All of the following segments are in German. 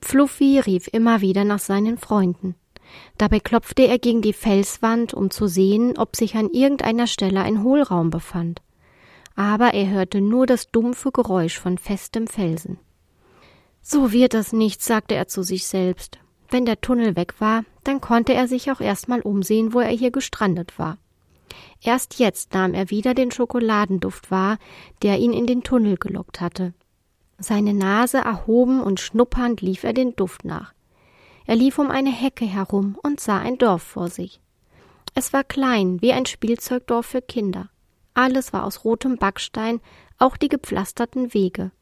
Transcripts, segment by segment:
Pfluffi rief immer wieder nach seinen Freunden. Dabei klopfte er gegen die Felswand, um zu sehen, ob sich an irgendeiner Stelle ein Hohlraum befand. Aber er hörte nur das dumpfe Geräusch von festem Felsen. So wird das nichts, sagte er zu sich selbst. Wenn der Tunnel weg war, dann konnte er sich auch erst mal umsehen, wo er hier gestrandet war. Erst jetzt nahm er wieder den Schokoladenduft wahr, der ihn in den Tunnel gelockt hatte. Seine Nase erhoben und schnuppernd lief er den Duft nach. Er lief um eine Hecke herum und sah ein Dorf vor sich. Es war klein, wie ein Spielzeugdorf für Kinder. Alles war aus rotem Backstein, auch die gepflasterten Wege.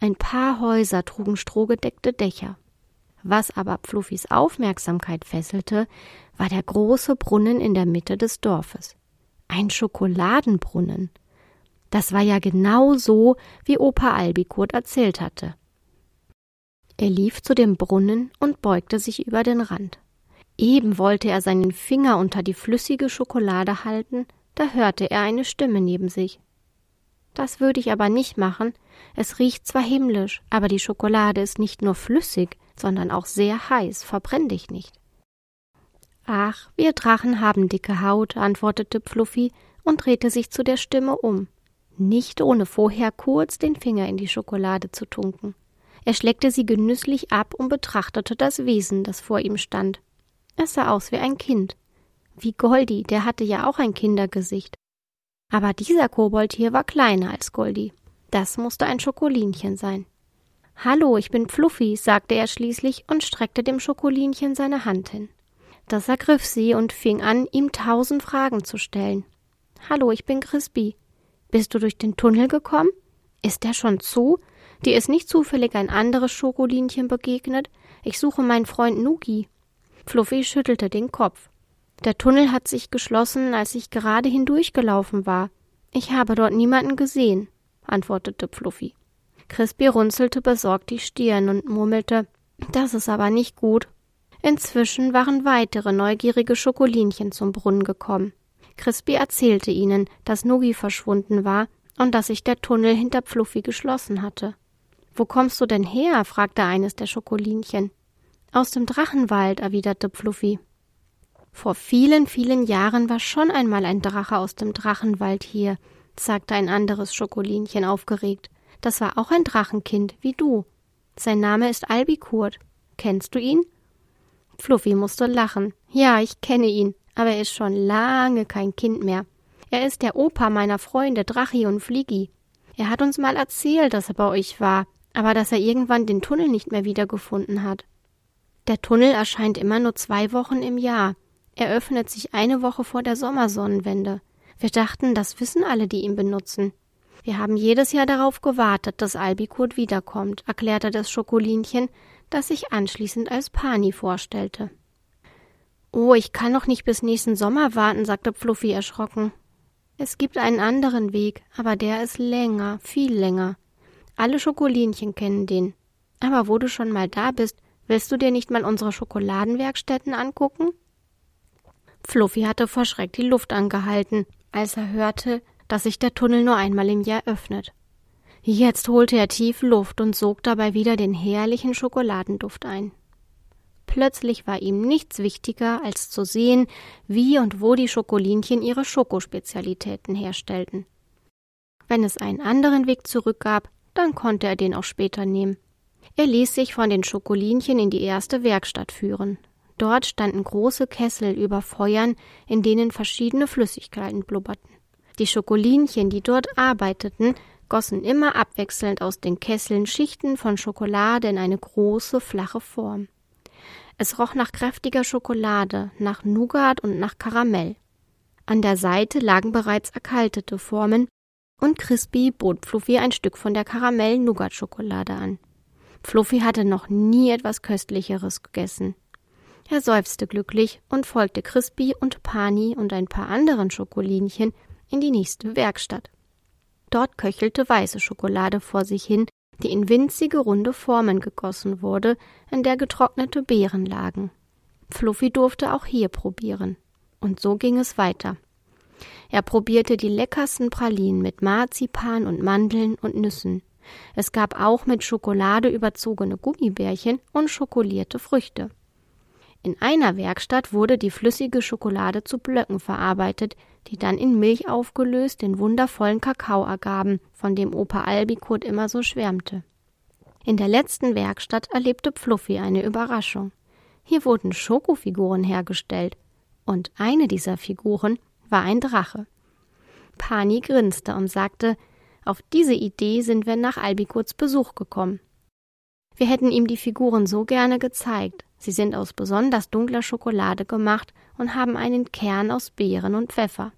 Ein paar Häuser trugen strohgedeckte Dächer. Was aber Fluffis Aufmerksamkeit fesselte, war der große Brunnen in der Mitte des Dorfes. Ein Schokoladenbrunnen. Das war ja genau so, wie Opa Albikurt erzählt hatte. Er lief zu dem Brunnen und beugte sich über den Rand. Eben wollte er seinen Finger unter die flüssige Schokolade halten, da hörte er eine Stimme neben sich. Das würde ich aber nicht machen. Es riecht zwar himmlisch, aber die Schokolade ist nicht nur flüssig, sondern auch sehr heiß. Verbrenn dich nicht. Ach, wir Drachen haben dicke Haut, antwortete Fluffy und drehte sich zu der Stimme um. Nicht ohne vorher kurz den Finger in die Schokolade zu tunken. Er schleckte sie genüsslich ab und betrachtete das Wesen, das vor ihm stand. Es sah aus wie ein Kind. Wie Goldi, der hatte ja auch ein Kindergesicht. Aber dieser Kobold hier war kleiner als Goldi. Das musste ein Schokolinchen sein. Hallo, ich bin Fluffy, sagte er schließlich und streckte dem Schokolinchen seine Hand hin. Das ergriff sie und fing an, ihm tausend Fragen zu stellen. Hallo, ich bin Crispy. Bist du durch den Tunnel gekommen? Ist der schon zu? Dir ist nicht zufällig ein anderes Schokolinchen begegnet? Ich suche meinen Freund Nuki. Fluffy schüttelte den Kopf. Der Tunnel hat sich geschlossen, als ich gerade hindurchgelaufen war. Ich habe dort niemanden gesehen, antwortete Fluffy. Crispy runzelte besorgt die Stirn und murmelte, das ist aber nicht gut. Inzwischen waren weitere neugierige Schokolinchen zum Brunnen gekommen. Crispy erzählte ihnen, dass Nugi verschwunden war und dass sich der Tunnel hinter Fluffy geschlossen hatte. Wo kommst du denn her? fragte eines der Schokolinchen. Aus dem Drachenwald, erwiderte Fluffy. Vor vielen, vielen Jahren war schon einmal ein Drache aus dem Drachenwald hier, sagte ein anderes Schokolinchen aufgeregt. Das war auch ein Drachenkind, wie du. Sein Name ist Albikurt. Kennst du ihn? Fluffy musste lachen. Ja, ich kenne ihn, aber er ist schon lange kein Kind mehr. Er ist der Opa meiner Freunde Drachi und Fliegi. Er hat uns mal erzählt, dass er bei euch war, aber dass er irgendwann den Tunnel nicht mehr wiedergefunden hat. Der Tunnel erscheint immer nur zwei Wochen im Jahr. Er öffnet sich eine Woche vor der Sommersonnenwende. Wir dachten, das wissen alle, die ihn benutzen. Wir haben jedes Jahr darauf gewartet, dass Albikurt wiederkommt, erklärte das Schokolinchen, das sich anschließend als Pani vorstellte. Oh, ich kann noch nicht bis nächsten Sommer warten, sagte Fluffy erschrocken. Es gibt einen anderen Weg, aber der ist länger, viel länger. Alle Schokolinchen kennen den. Aber wo du schon mal da bist, willst du dir nicht mal unsere Schokoladenwerkstätten angucken? Fluffy hatte vor Schreck die Luft angehalten, als er hörte, dass sich der Tunnel nur einmal im Jahr öffnet. Jetzt holte er tief Luft und sog dabei wieder den herrlichen Schokoladenduft ein. Plötzlich war ihm nichts wichtiger, als zu sehen, wie und wo die Schokolinchen ihre Schokospezialitäten herstellten. Wenn es einen anderen Weg zurückgab, dann konnte er den auch später nehmen. Er ließ sich von den Schokolinchen in die erste Werkstatt führen. Dort standen große Kessel über Feuern, in denen verschiedene Flüssigkeiten blubberten. Die Schokolinchen, die dort arbeiteten, gossen immer abwechselnd aus den Kesseln Schichten von Schokolade in eine große, flache Form. Es roch nach kräftiger Schokolade, nach Nougat und nach Karamell. An der Seite lagen bereits erkaltete Formen, und Crispy bot Fluffy ein Stück von der Karamell-Nougat-Schokolade an. Fluffy hatte noch nie etwas Köstlicheres gegessen. Er seufzte glücklich und folgte Crispy und Pani und ein paar anderen Schokolinchen in die nächste Werkstatt. Dort köchelte weiße Schokolade vor sich hin, die in winzige runde Formen gegossen wurde, in der getrocknete Beeren lagen. Fluffy durfte auch hier probieren. Und so ging es weiter. Er probierte die leckersten Pralinen mit Marzipan und Mandeln und Nüssen. Es gab auch mit Schokolade überzogene Gummibärchen und schokolierte Früchte. In einer Werkstatt wurde die flüssige Schokolade zu Blöcken verarbeitet, die dann in Milch aufgelöst den wundervollen Kakao ergaben, von dem Opa Albikot immer so schwärmte. In der letzten Werkstatt erlebte Fluffy eine Überraschung. Hier wurden Schokofiguren hergestellt, und eine dieser Figuren war ein Drache. Pani grinste und sagte, auf diese Idee sind wir nach Albikots Besuch gekommen. Wir hätten ihm die Figuren so gerne gezeigt. Sie sind aus besonders dunkler Schokolade gemacht und haben einen Kern aus Beeren und Pfeffer.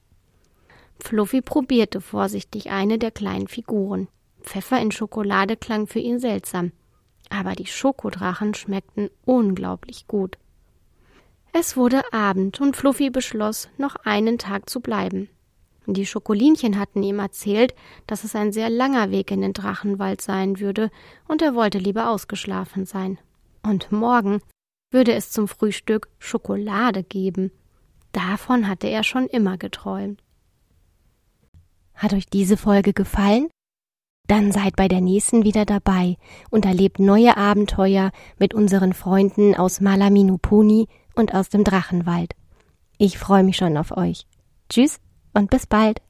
Fluffy probierte vorsichtig eine der kleinen Figuren. Pfeffer in Schokolade klang für ihn seltsam, aber die Schokodrachen schmeckten unglaublich gut. Es wurde Abend und Fluffy beschloss, noch einen Tag zu bleiben. Die Schokolinchen hatten ihm erzählt, dass es ein sehr langer Weg in den Drachenwald sein würde, und er wollte lieber ausgeschlafen sein. Und morgen würde es zum Frühstück Schokolade geben. Davon hatte er schon immer geträumt. Hat euch diese Folge gefallen? Dann seid bei der nächsten wieder dabei und erlebt neue Abenteuer mit unseren Freunden aus Malaminupuni und aus dem Drachenwald. Ich freue mich schon auf euch. Tschüss und bis bald.